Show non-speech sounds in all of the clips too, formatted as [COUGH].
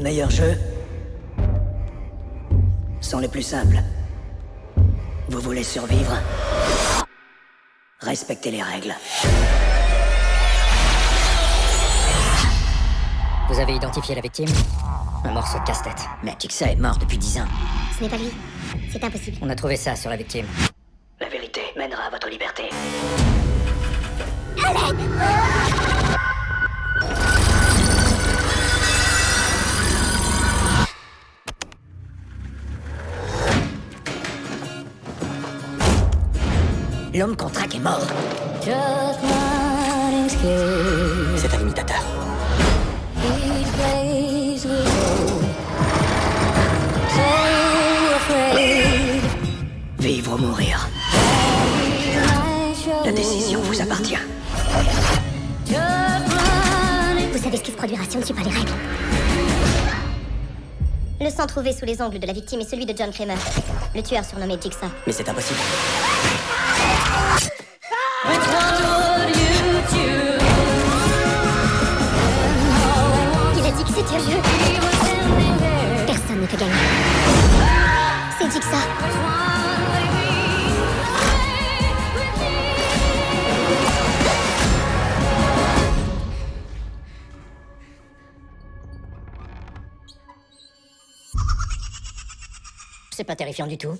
meilleurs jeux sont les plus simples. Vous voulez survivre? Respectez les règles. Vous avez identifié la victime? Un morceau de casse-tête. Mais Jigsaw est mort depuis dix ans. Ce n'est pas lui. C'est impossible. On a trouvé ça sur la victime. La vérité mènera à votre liberté. L'homme qu'on traque est mort. C'est un imitateur. Vivre ou mourir, la décision vous appartient. Vous savez ce que se produira si on ne suit pas les règles. Le sang trouvé sous les ongles de la victime est celui de John Kramer, le tueur surnommé Jigsaw. Mais c'est impossible. Stay with me. C'est pas terrifiant du tout.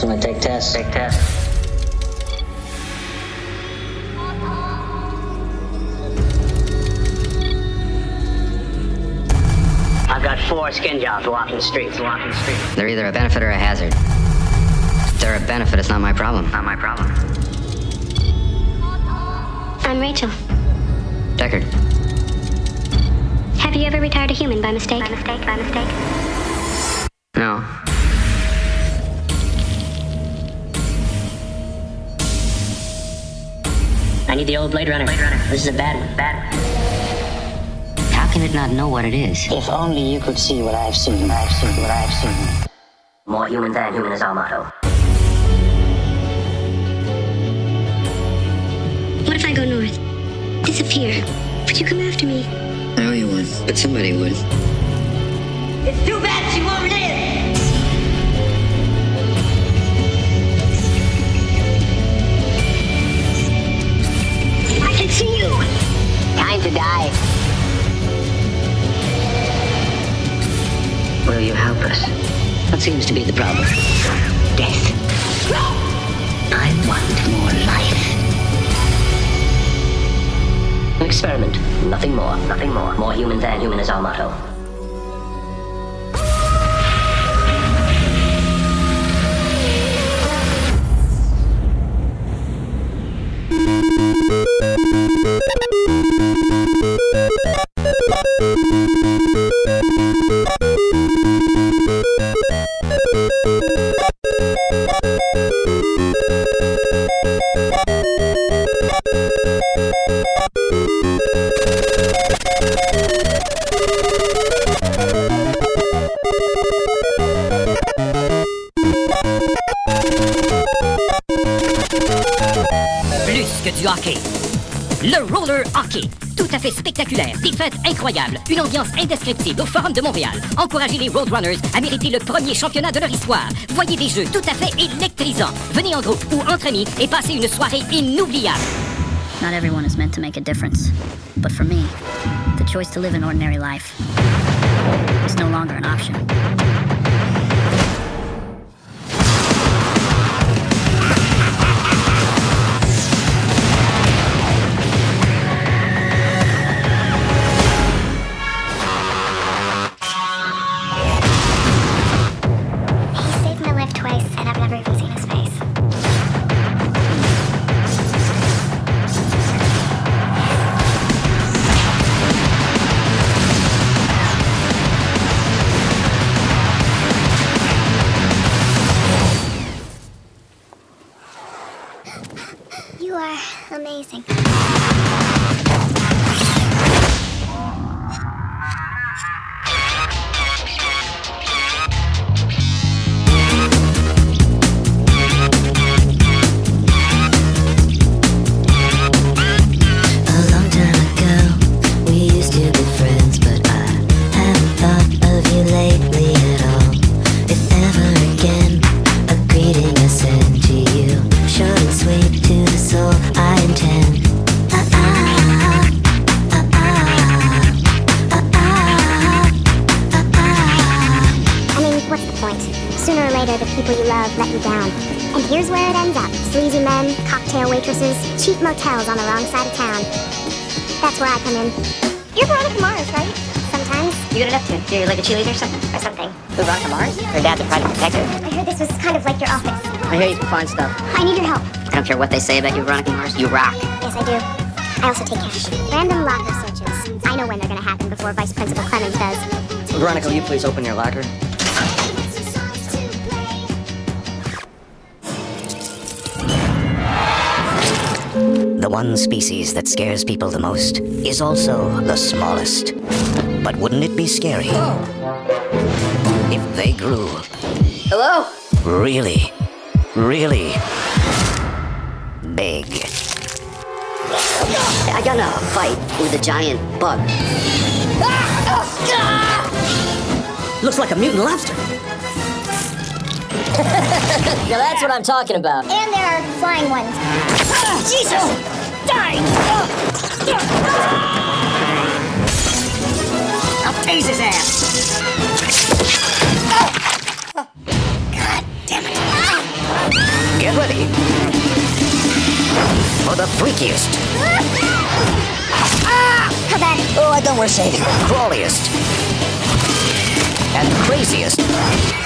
Kind of nervous when I take tests. Take tests. I've got four skin jobs walking the streets, walking the streets. They're either a benefit or a hazard. If they're a benefit, it's not my problem. Not my problem. I'm Rachel. Deckard. Have you ever retired a human by mistake? By mistake, by mistake. No. I need the old Blade Runner. Blade Runner. This is a bad one. Bad one. How can it not know what it is? If only you could see what I've seen. I've seen what I've seen. More human than human is our motto. What if I go north? Disappear. Would you come after me? I owe you one, but somebody would. It's too bad she won't live. Time to die. Will you help us? What seems to be the problem? Death. I want more life. An experiment. Nothing more. Nothing more. More human than human is our motto. you Plus que du hockey. Le roller hockey. Tout à fait spectaculaire, des fêtes incroyables, une ambiance indescriptible au Forum de Montréal. Encouragez les Roadrunners à mériter le premier championnat de leur histoire. Voyez des jeux tout à fait électrisants. Venez en groupe ou entre amis et passez une soirée inoubliable. Not everyone is meant to make a difference. But for me, the choice to live an ordinary life is no longer an option. Cheap motels on the wrong side of town. That's where I come in. You're Veronica Mars, right? Sometimes. You get it up to? You're like a cheerleader or something? Or something. Who, Veronica Mars? Her dad's a private detective. I heard this was kind of like your office. I hear you can find stuff. I need your help. I don't care what they say about you, Veronica Mars. You rock. Yes, I do. I also take cash. Random locker searches. I know when they're gonna happen before Vice Principal Clemmons does. Veronica, will you please open your locker? The one species that scares people the most is also the smallest. But wouldn't it be scary if they grew Hello? really, really big? I got in a fight with a giant bug. Looks like a mutant lobster. Now that's what I'm talking about. And there are flying ones. Jesus! Die! I'll tase his ass. God damn it. Get ready for the freakiest, How bad? oh, I don't wear saving, crawliest, and craziest You're killing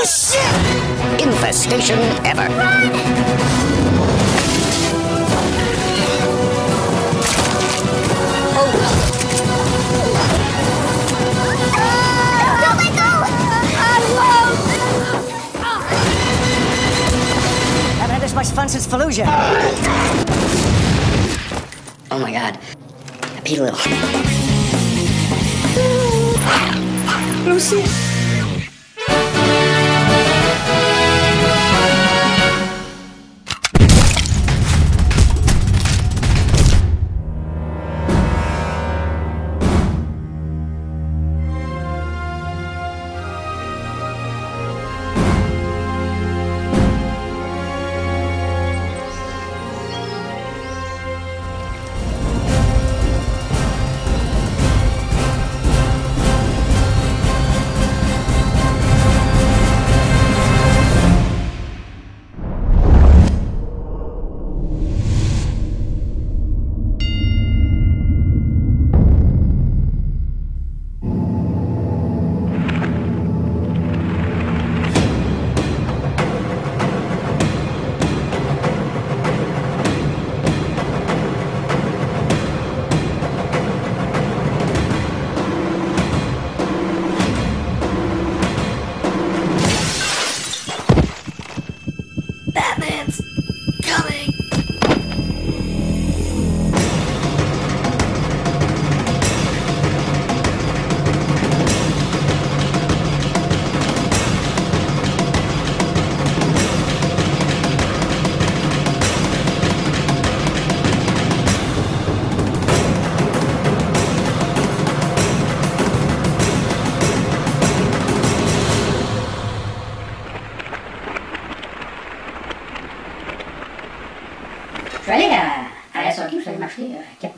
him! no shit infestation ever. Oh, Don't! Haven't had this much fun since Fallujah. Oh my god. I peed a little. Batman's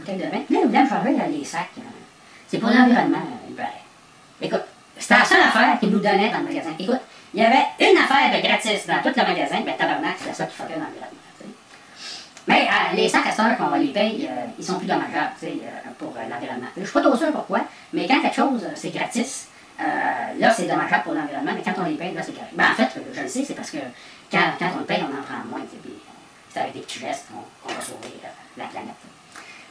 m'acheter 4 bouteilles de vin. Là, me changer euh, les sacs. C'est pour l'environnement. Écoute, c'était la seule affaire qu'ils nous donnaient dans le magasin. Écoute, il y avait une affaire de gratis dans tout le magasin, ben tabarnak, c'était ça qui fuckait sais. Mais euh, les sacs à sœur qu'on va les payer, euh, ils sont plus dommageables euh, pour euh, l'environnement. Je suis pas trop sûr pourquoi, mais quand quelque chose euh, c'est gratis, là c'est dommageable pour l'environnement, mais quand on les paye, là c'est correct. Ben, en fait, je le sais, c'est parce que quand, on le paye, on en prend moins. C'est avec des petits gestes qu'on va sauver la planète.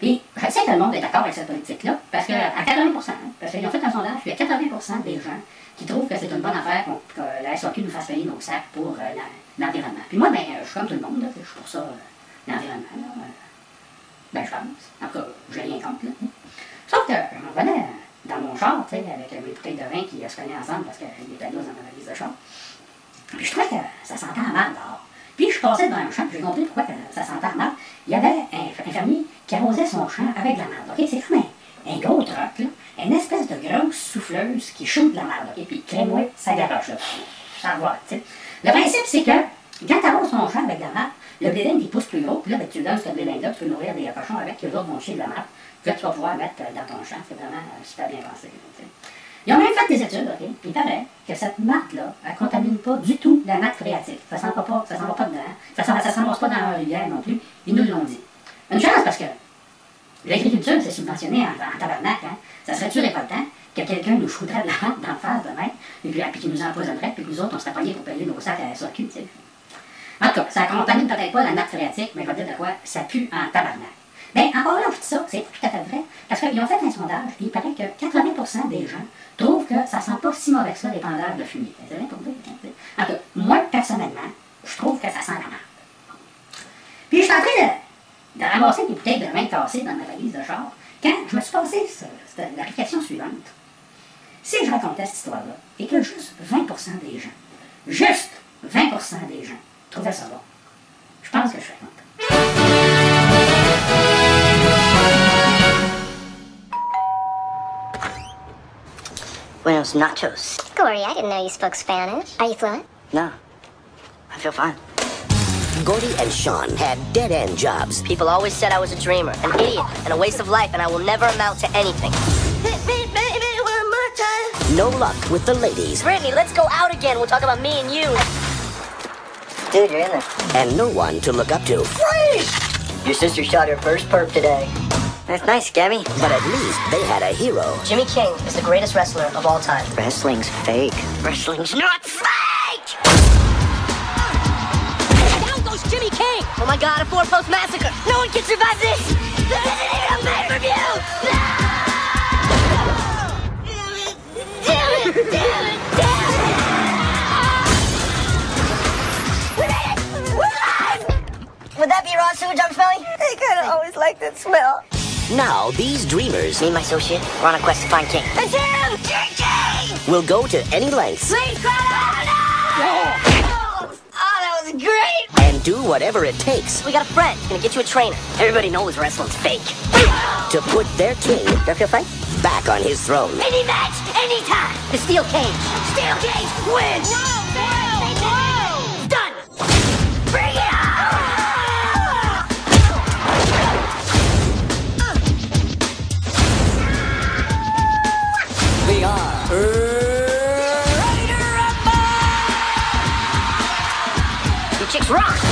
Puis, je sais que le monde est d'accord avec cette politique-là, parce que à 80% hein, parce qu'ils ont fait un sondage, puis il y a 80% des gens qui trouvent que c'est une bonne affaire que la SAQ nous fasse payer nos sacs pour euh, l'environnement. Puis moi, ben, euh, je suis comme tout le monde, là, je suis pour ça, euh, l'environnement. là, euh, Ben, je pense. En tout cas, j'ai rien contre. Là. Sauf que je m'en venais dans mon char, tu sais, avec mes bouteilles de vin qui se cognaient ensemble parce qu'il était là dans ma valise de char. Puis je trouvais que ça sentait mal dehors. Puis je passais devant un champ, j'ai compris pourquoi que ça sentait mal. Il y avait un, fermier qui arrosait son champ avec de la merde. ok? C'est comme un, un gros truck, là, une espèce de grosse souffleuse qui shoot de la merde. ok? Puis crée-moi, ça garoche. Ça va. Le principe, c'est que quand tu arroses ton champ avec de la merde, le blédin, il pousse plus gros, puis là, ben, tu donnes ce blédin-là, tu peux nourrir des cochons avec, qui eux autres vont chier de la merde, que tu vas pouvoir mettre dans ton champ. C'est vraiment euh, super bien pensé. Ils ont même fait des études, OK? Il paraît que cette marque-là, elle ne contamine pas du tout la nappe phréatique. Ça ne s'en va pas, ça s'en pas dedans. Ça ne s'en pas dans la rivière non plus. Ils nous l'ont dit. Une chance parce que l'agriculture, c'est subventionné en, en tabarnak. Hein? Ça serait-tu révoltant que quelqu'un nous foutrait de la vente d'en face de même, et puis, puis qu'il nous empoisonnerait, puis que nous autres, on serait pognés pour payer nos sacs à la SAQ. En tout cas, ça contamine peut-être pas la nappe phréatique, mais je vais dire de quoi, ça pue en tabarnak. Mais encore là, je dis ça, c'est tout à fait vrai, parce qu'ils ont fait un sondage, puis il paraît que 80% des gens trouvent que ça sent pas si mauvais que ça, l'épandage de fumier. Vous? tu sais. En tout cas, moi, personnellement, je trouve que ça sent la merde. Puis je suis en train de, ramasser des bouteilles de vin cassées dans ma valise de char, quand je me suis passé ce- cette- la réflexion suivante. Si je racontais cette histoire-là, et que juste 20% des gens, juste 20% des gens trouvaient ça bon, je pense que je serais content. Buenos nachos. Gordie, I didn't know you spoke Spanish. Are you fluent? No. I feel fine. Gordie and Sean had dead end jobs. People always said I was a dreamer, an idiot, and a waste of life, and I will never amount to anything. Hit me, baby, one more time. no luck with the ladies, Brittany, let's go out again. We'll talk about me and you. Dude, you're in there. and no one to look up to. Freeze! Your sister shot her first perp today. That's nice, Gabby. But at least they had a hero. Jimmy King is the greatest wrestler of all time. Wrestling's fake. Wrestling's not fake! Down goes Jimmy King! Oh my god, a four-post massacre! No one can survive this! This isn't even a pay-per-view! Damn it! Damn it! Damn it! Damn it! We made it! We're! Would that be raw sewage I'm smelling? I kinda always like that smell. Now, these dreamers Me and my associate, we're on a quest to find King. That's him! King! we'll go to any lengths Please, Greta! No! Oh, that was great! and do whatever it takes We got a friend. Gonna get you a trainer. Everybody knows wrestling's fake. to put their king Don't feel fine? back on his throne. Any match, anytime. The steel cage. Steel cage wins. No, no, rock.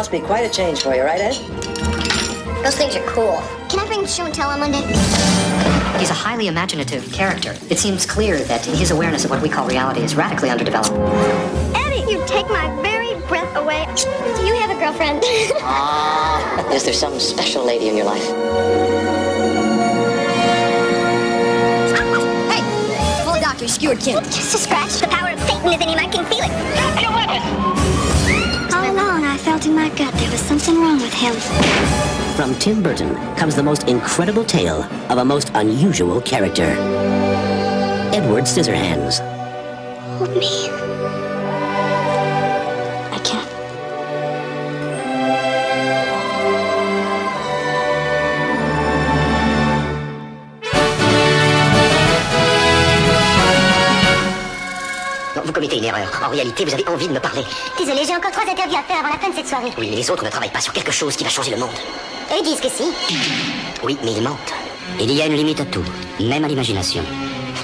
Must be quite a change for you, right, Ed? Those things are cool. Can I bring show and tell on Monday? He's a highly imaginative character. It seems clear that his awareness of what we call reality is radically underdeveloped. Eddie, you take my very breath away. Do you have a girlfriend? [LAUGHS] ah, Is there some special lady in your life? Hey, full doctor skewered Kim. Just a scratch. The power of Satan is in him. I can feel it. All along, I felt in my gut there was something wrong with him. From Tim Burton comes the most incredible tale of a most unusual character. Edward Scissorhands. Hold me. Vous commettez une erreur. En réalité, vous avez envie de me parler. Désolé, j'ai encore trois interviews à faire avant la fin de cette soirée. Oui, mais les autres ne travaillent pas sur quelque chose qui va changer le monde. Eux ils disent que si. Oui, mais ils mentent. Il y a une limite à tout, même à l'imagination.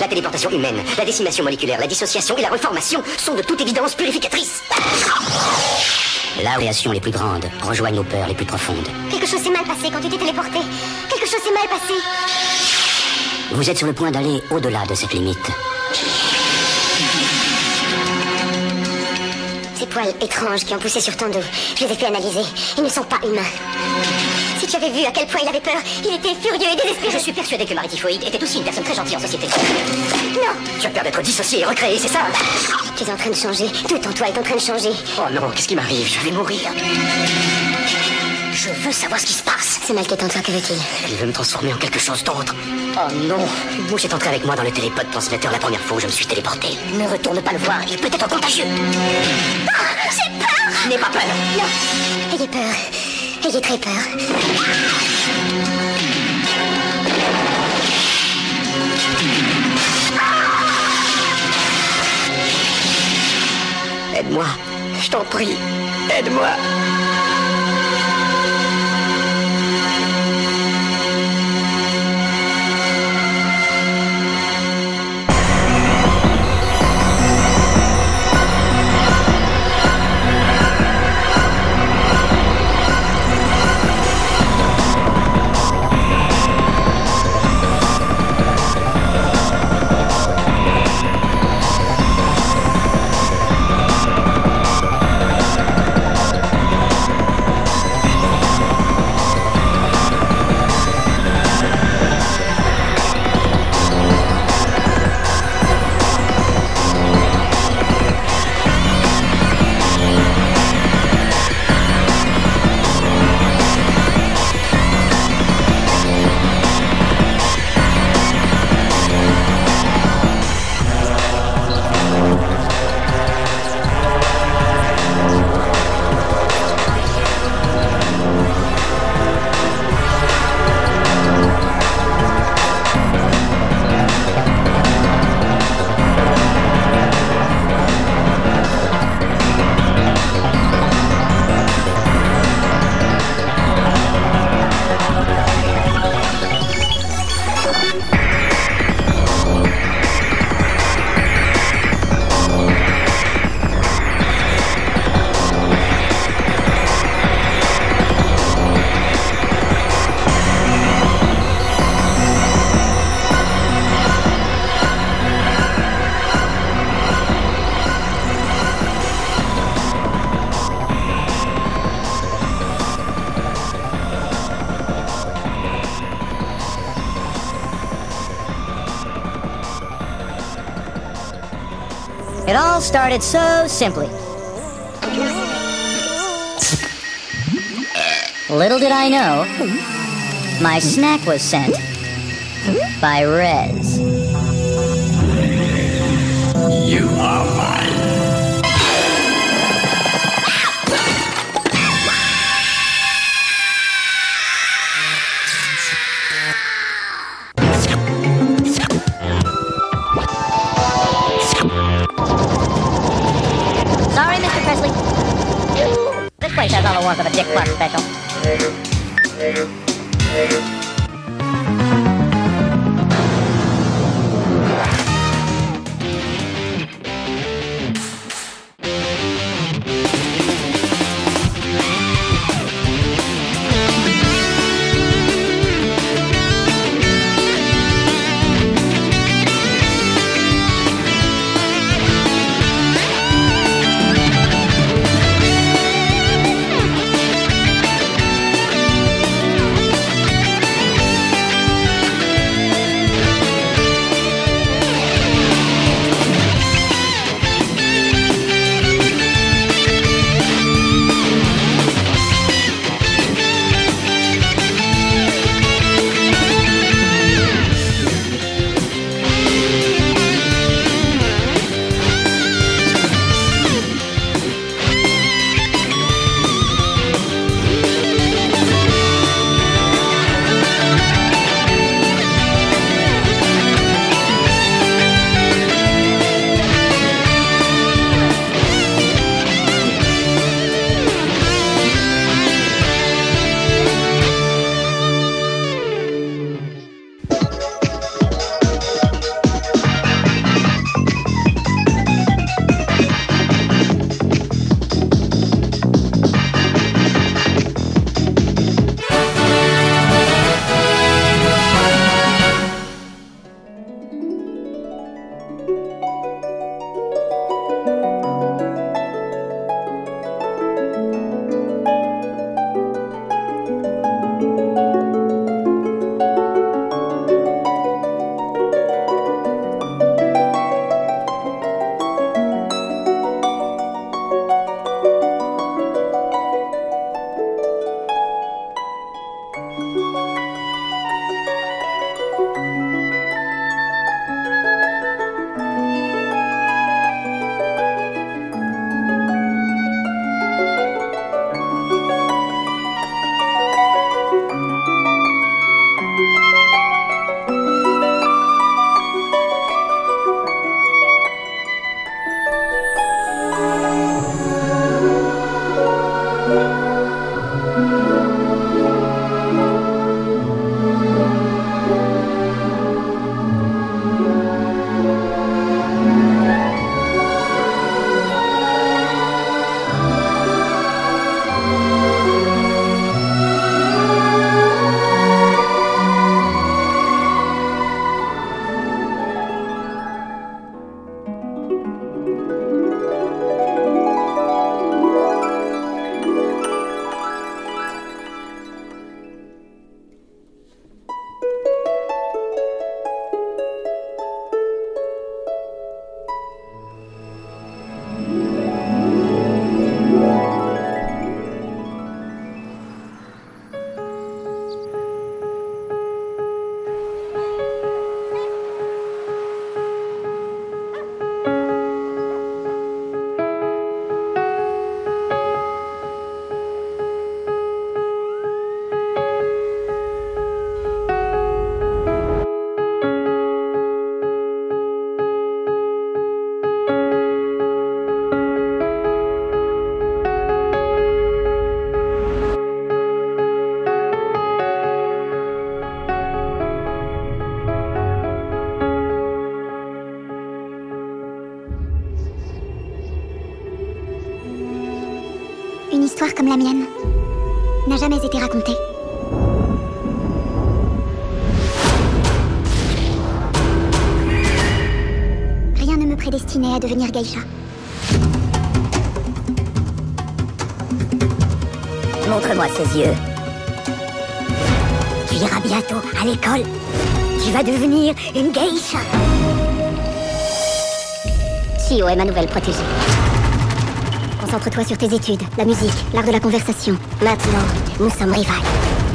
La téléportation humaine, la décimation moléculaire, la dissociation et la reformation sont de toute évidence purificatrices. La création les plus grandes rejoignent nos peurs les plus profondes. Quelque chose s'est mal passé quand tu t'es téléporté. Quelque chose s'est mal passé. Vous êtes sur le point d'aller au-delà de cette limite. Poils étranges qui ont poussé sur ton dos, je les ai fait analyser. Ils ne sont pas humains. Si tu avais vu à quel point il avait peur, il était furieux et désespéré. Je suis persuadé que Marie Typhoïde était aussi une personne très gentille en société. Non, Tu as peur d'être dissocié et recréé, c'est ça tu es en train de changer. Tout en toi est en train de changer. Oh non, qu'est-ce qui m'arrive? Je vais mourir. Je veux savoir ce qui se passe. C'est mal qui est en toi, que veut-il Il veut me transformer en quelque chose d'autre. Oh non mouche est entrée avec moi dans le télépod transmetteur la première fois où je me suis téléporté. Ne retourne pas le voir, il peut être contagieux. Ah, J'ai peur N'aie pas peur. Non, ayez peur. Ayez très peur. Aide-moi. Je t'en prie. Aide-moi. It all started so simply. Little did I know, my snack was sent by Rez. You are เจ็ดวันแต่ต้ la mienne n'a jamais été racontée. Rien ne me prédestinait à devenir geisha. Montre-moi ses yeux. Tu iras bientôt à l'école. Tu vas devenir une geisha. Chio est ma nouvelle protégée? Concentre-toi sur tes études, la musique, l'art de la conversation. Maintenant, nous sommes rivales.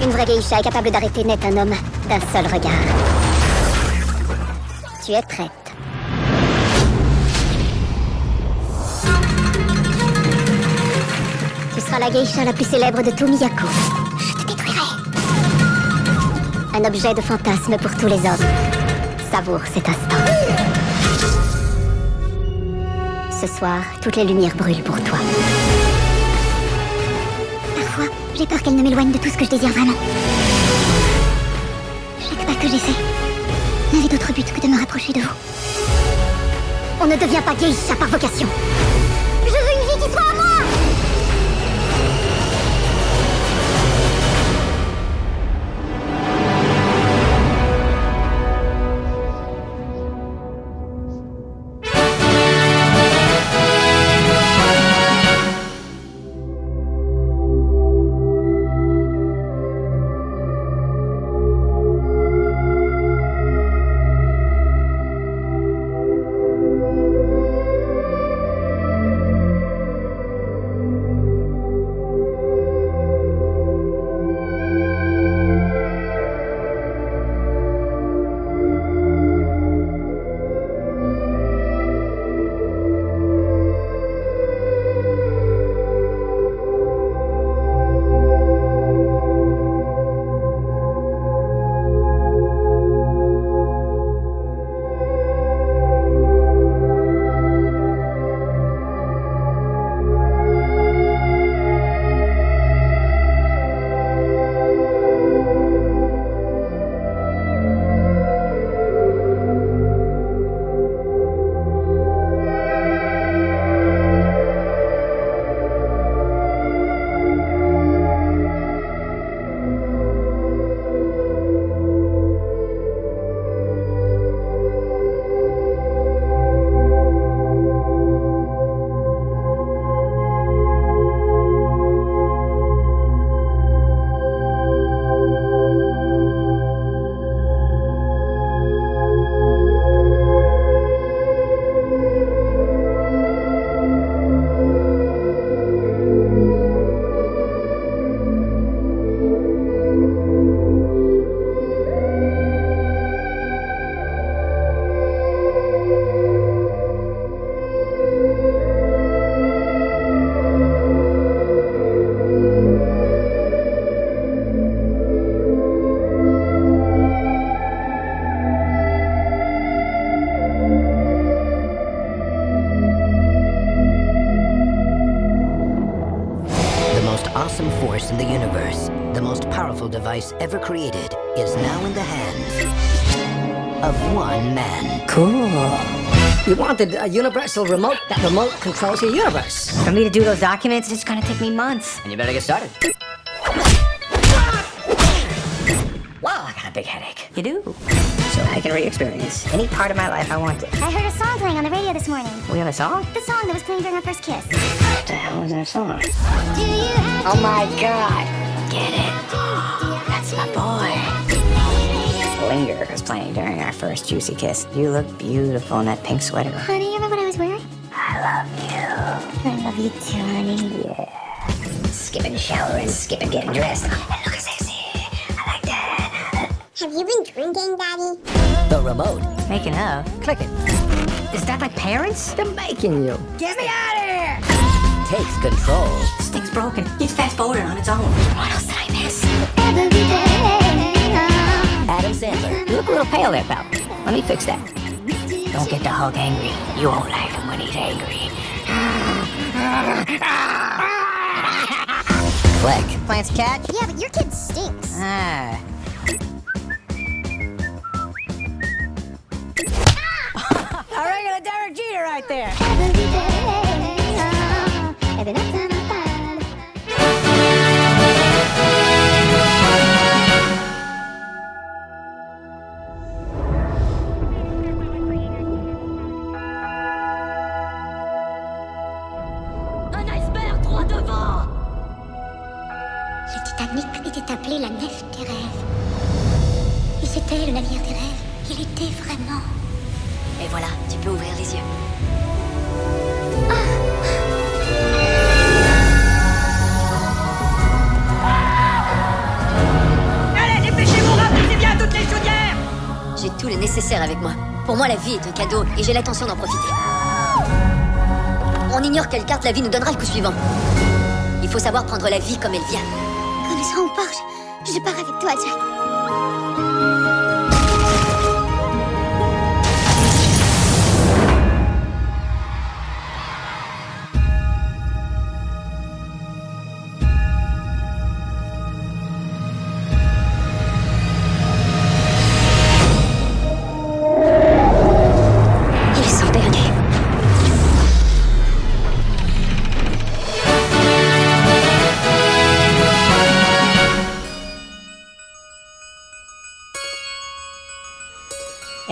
Une vraie geisha est capable d'arrêter net un homme d'un seul regard. Tu es prête. Tu seras la geisha la plus célèbre de tout Miyako. Je te détruirai. Un objet de fantasme pour tous les hommes. Savoure cet instant. Ce soir, toutes les lumières brûlent pour toi. Parfois, j'ai peur qu'elle ne m'éloigne de tout ce que je désire vraiment. Chaque pas que j'essaie n'avait d'autre but que de me rapprocher de vous. On ne devient pas geisha par vocation. You uh, a universal remote that remote controls your universe. For me to do those documents, it's gonna take me months. And you better get started. Wow, I got a big headache. You do? So I can re-experience any part of my life I want to. I heard a song playing on the radio this morning. We have a song? The song that was playing during our first kiss. What the hell is our song? Do you have Oh my god! Get it? That's my boy. Linger was playing during our first juicy kiss. You look beautiful in that pink sweater. Honey, you remember what I was wearing? I love you. I love you too, honey. Yeah. Skipping shower and skipping getting dressed. And look sexy. I like that. Have you been drinking, Daddy? The remote. Making up. Click it. Is that my parents? They're making you. Get me out of here! Takes control. This thing's broken. It's fast forwarding on its own. What else Sandler. You look a little pale there, pal. Let me fix that. Don't get the Hulk angry. You won't like him when he's angry. Click. Plants catch? Yeah, but your kid stinks. Ah. [LAUGHS] A regular Derek Jeter right there. Est un cadeau et j'ai l'intention d'en profiter. On ignore quelle carte la vie nous donnera le coup suivant. Il faut savoir prendre la vie comme elle vient. Comme ça, on part. Je, je pars avec toi, Jack.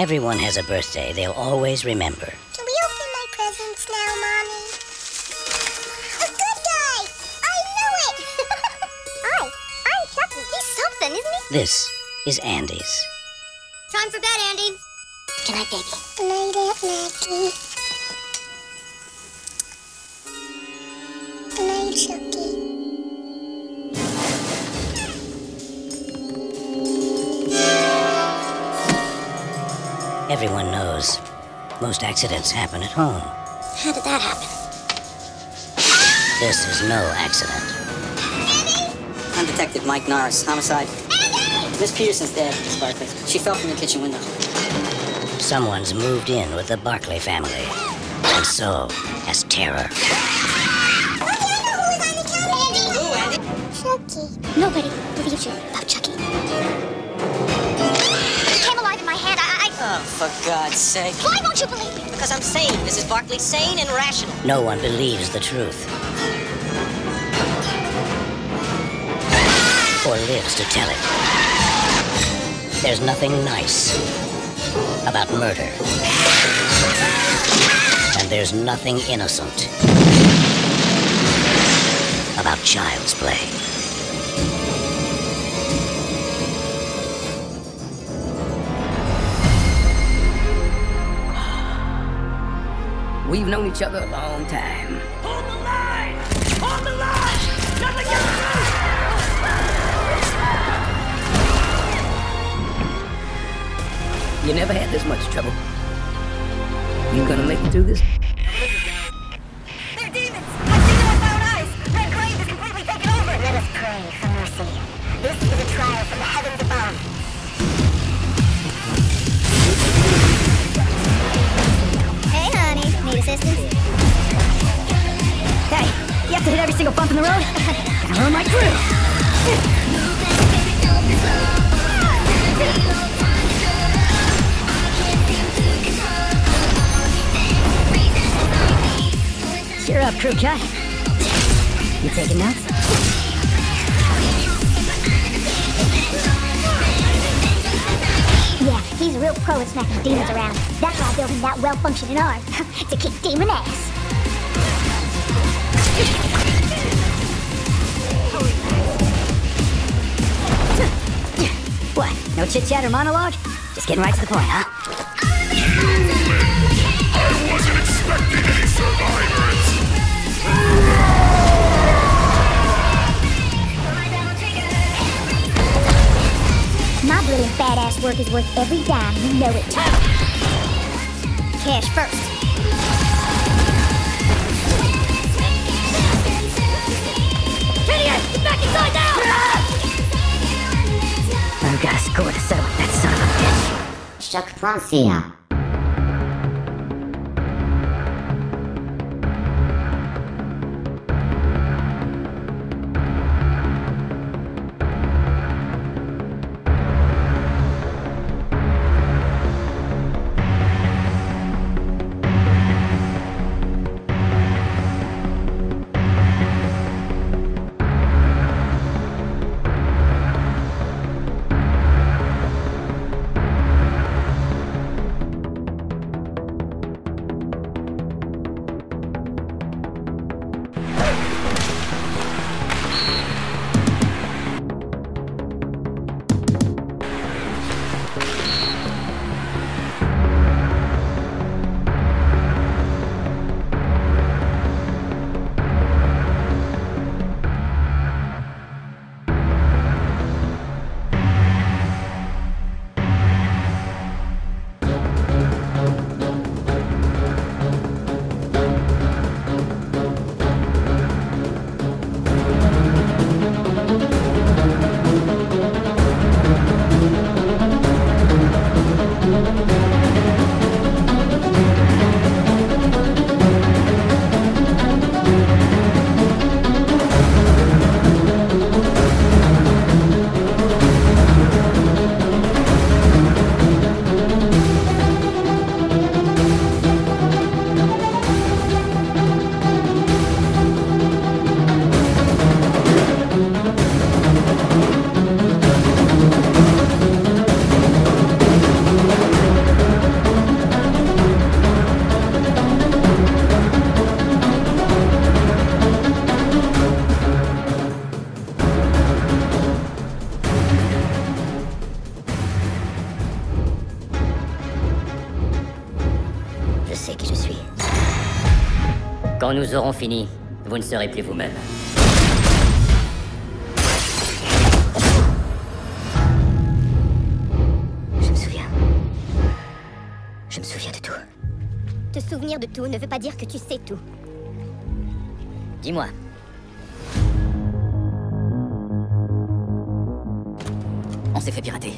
Everyone has a birthday they'll always remember. Can we open my presents now, Mommy? A good guy! I knew it! [LAUGHS] Hi, I'm Chucky. He's something, isn't he? This is Andy's. Time for bed, Andy. Good night, baby. Good night, Aunt Maggie. Good night, Chucky. Everyone knows most accidents happen at home. How did that happen? This is no accident. I'm Detective Mike Norris, homicide. Miss Peterson's dead, Miss Barclay. She fell from the kitchen window. Someone's moved in with the Barclay family, and so has terror. Chucky. Nobody believes you Oh, for God's sake. Why won't you believe me? Because I'm sane, Mrs. Barclay. Sane and rational. No one believes the truth. Or lives to tell it. There's nothing nice about murder. And there's nothing innocent about child's play. We've known each other a long time. Hold the line! Hold the line! Nothing you You never had this much trouble. You gonna make it through this? Hit every single bump in the road? Gonna ruin my crew. Cheer up, crew cut. You taking notes? Yeah, he's a real pro at smacking demons around. That's why I built him that well-functioning arm. [LAUGHS] to kick demon ass. Chit chat or monologue? Just getting right to the point, huh? My brilliant badass work is worth every dime. You know it. Cash first. Phineas! Get back inside now! Choc Francia. Quand nous aurons fini, vous ne serez plus vous-même. Je me souviens. Je me souviens de tout. Te souvenir de tout ne veut pas dire que tu sais tout. Dis-moi, On s'est fait pirater.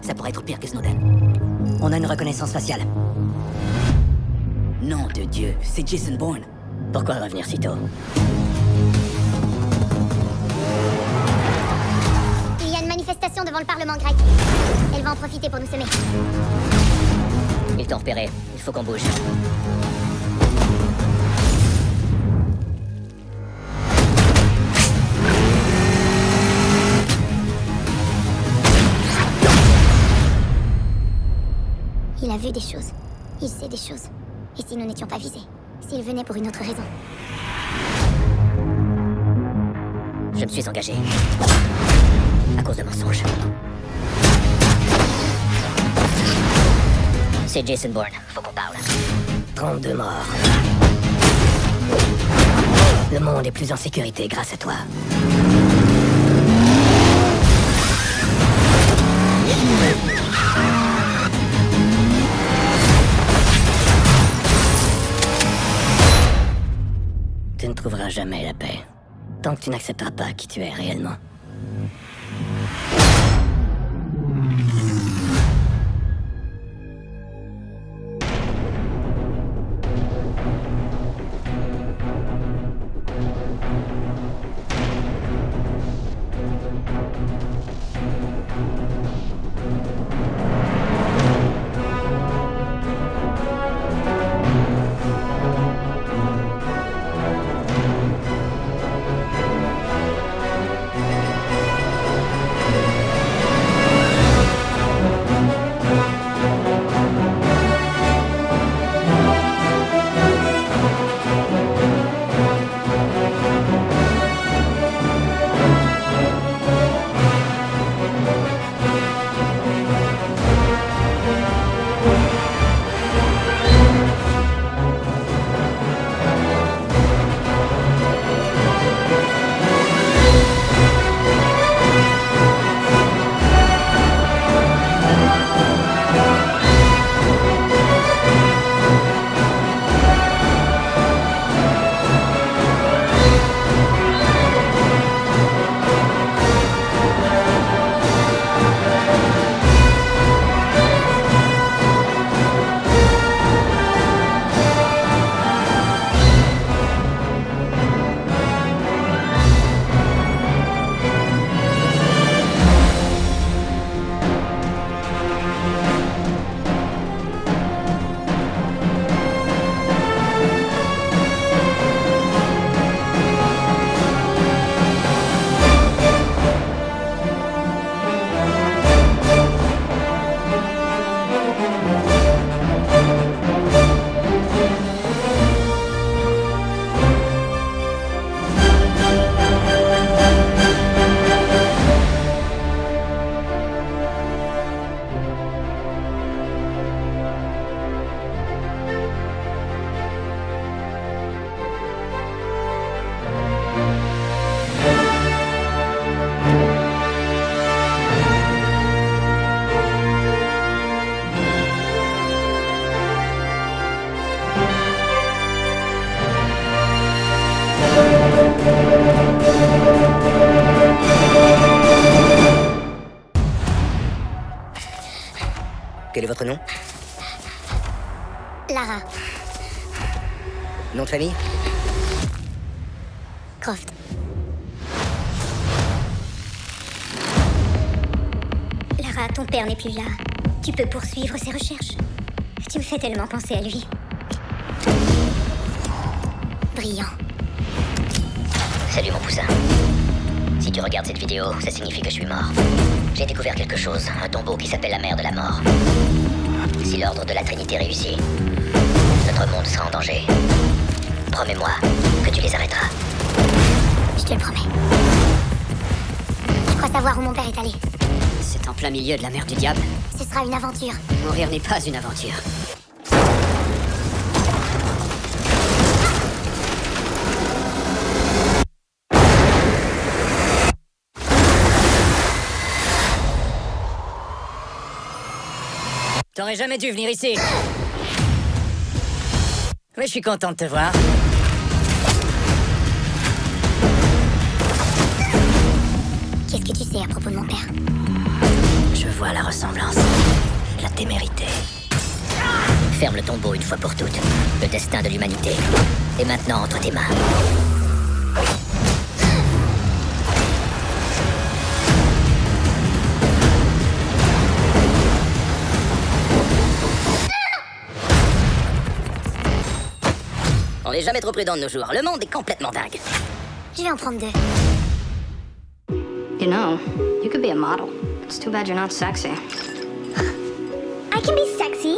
Ça pourrait être pire que Snowden. On a une reconnaissance faciale. Nom de Dieu, c'est Jason Bourne. Pourquoi revenir si tôt Il y a une manifestation devant le Parlement grec. Elle va en profiter pour nous semer. Ils t'ont repéré, il faut qu'on bouge. Il a vu des choses. Il sait des choses. Et si nous n'étions pas visés S'il venait pour une autre raison Je me suis engagé. À cause de mensonges. C'est Jason Bourne, faut qu'on parle. 32 morts. Le monde est plus en sécurité grâce à toi. Jamais la paix. Tant que tu n'accepteras pas qui tu es réellement. Famille Croft. Lara, ton père n'est plus là. Tu peux poursuivre ses recherches. Tu me fais tellement penser à lui. Brillant. Salut mon poussin. Si tu regardes cette vidéo, ça signifie que je suis mort. J'ai découvert quelque chose, un tombeau qui s'appelle la mer de la mort. Si l'ordre de la Trinité réussit, notre monde sera en danger. Promets-moi que tu les arrêteras. Je te le promets. Je crois savoir où mon père est allé. C'est en plein milieu de la mer du diable. Ce sera une aventure. Mourir n'est pas une aventure. T'aurais jamais dû venir ici. Mais je suis content de te voir. Que tu sais à propos de mon père Je vois la ressemblance. La témérité. Ferme le tombeau une fois pour toutes. Le destin de l'humanité est maintenant entre tes mains. On n'est jamais trop prudent de nos jours. Le monde est complètement dingue. Je vais en prendre deux. You know, you could be a model. It's too bad you're not sexy. I can be sexy.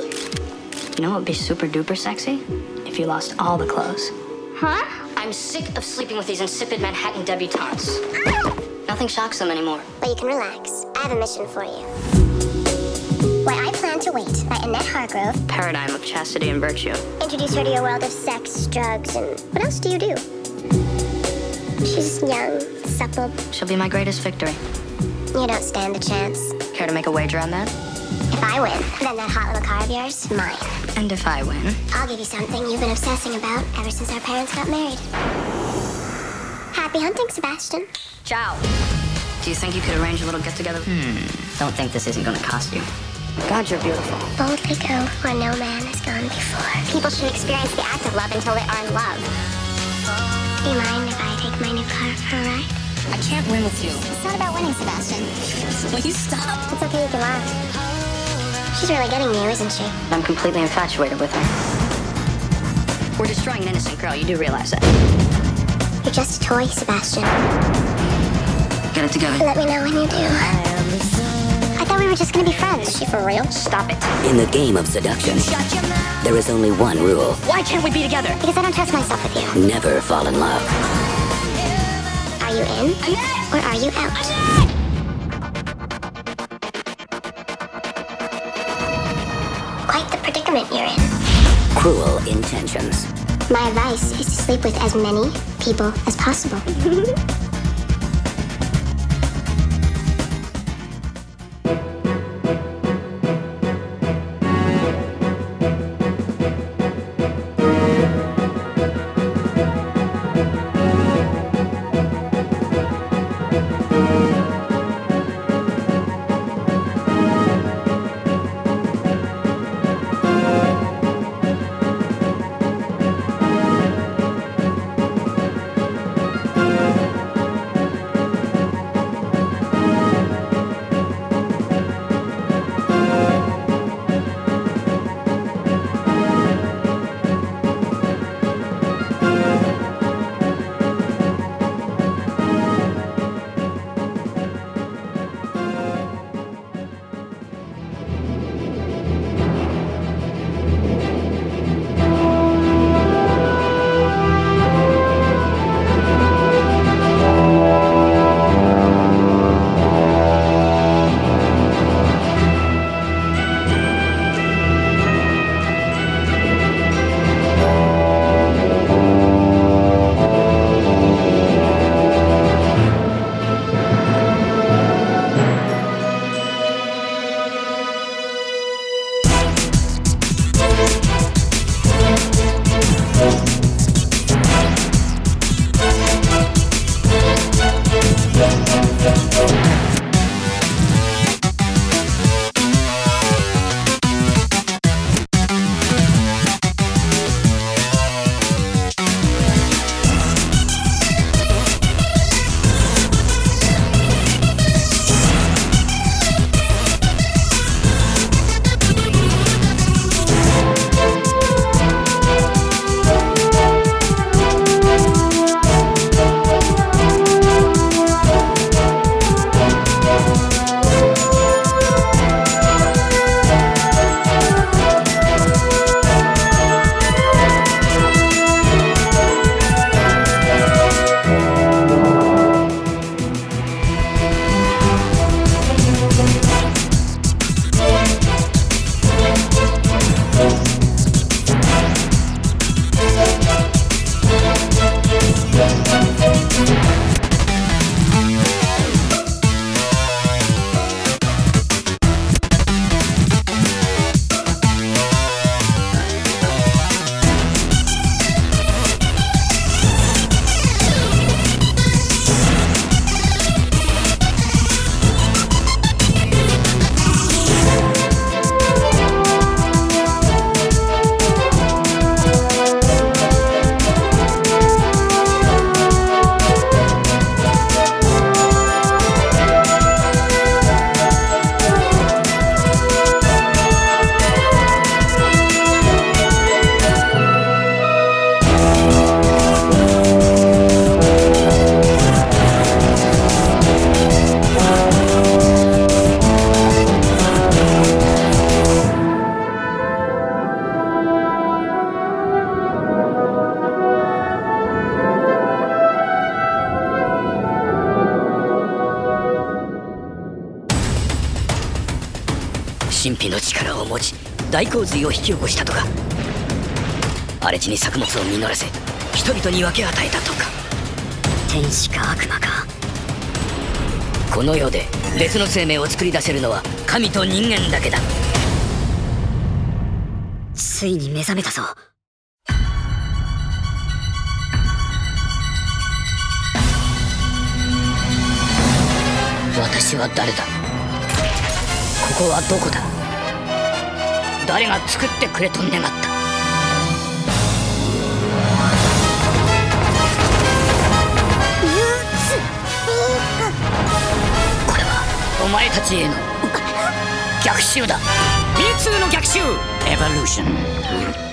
You know what would be super duper sexy? If you lost all the clothes. Huh? I'm sick of sleeping with these insipid Manhattan debutantes. Nothing shocks them anymore. But you can relax. I have a mission for you. Why I Plan to Wait by Annette Hargrove. Paradigm of chastity and virtue. Introduce her to your world of sex, drugs, and what else do you do? She's young, supple. She'll be my greatest victory. You don't stand a chance. Care to make a wager on that? If I win, then that hot little car of yours, mine. And if I win? I'll give you something you've been obsessing about ever since our parents got married. Happy hunting, Sebastian. Ciao. Do you think you could arrange a little get together? Hmm. Don't think this isn't gonna cost you. God, you're beautiful. Boldly go where no man has gone before. People should experience the act of love until they are in love. I can't win with you. It's not about winning, Sebastian. Will you stop? It's okay, you can laugh. She's really getting you, isn't she? I'm completely infatuated with her. We're destroying an innocent girl, you do realize that. You're just a toy, Sebastian. Get it together. Let me know when you do. I thought we were just gonna be friends. Is she for real? Stop it. In the game of seduction, there is only one rule Why can't we be together? Because I don't trust myself with you. never fall in love. Are you in? Or are you out? Quite the predicament you're in. Cruel intentions. My advice is to sleep with as many people as possible. [LAUGHS] 大洪水を引き起こしたとか。荒れ地に作物を実らせ人々に分け与えたとか。天使か悪魔か。この世で別の生命を作り出せるのは神と人間だけだ。ついに目覚めたぞ。私は誰だ？ここはどこだ？誰が作ってくれと願った。これはお前たちへの逆襲だ。B2 の逆襲。エボリューション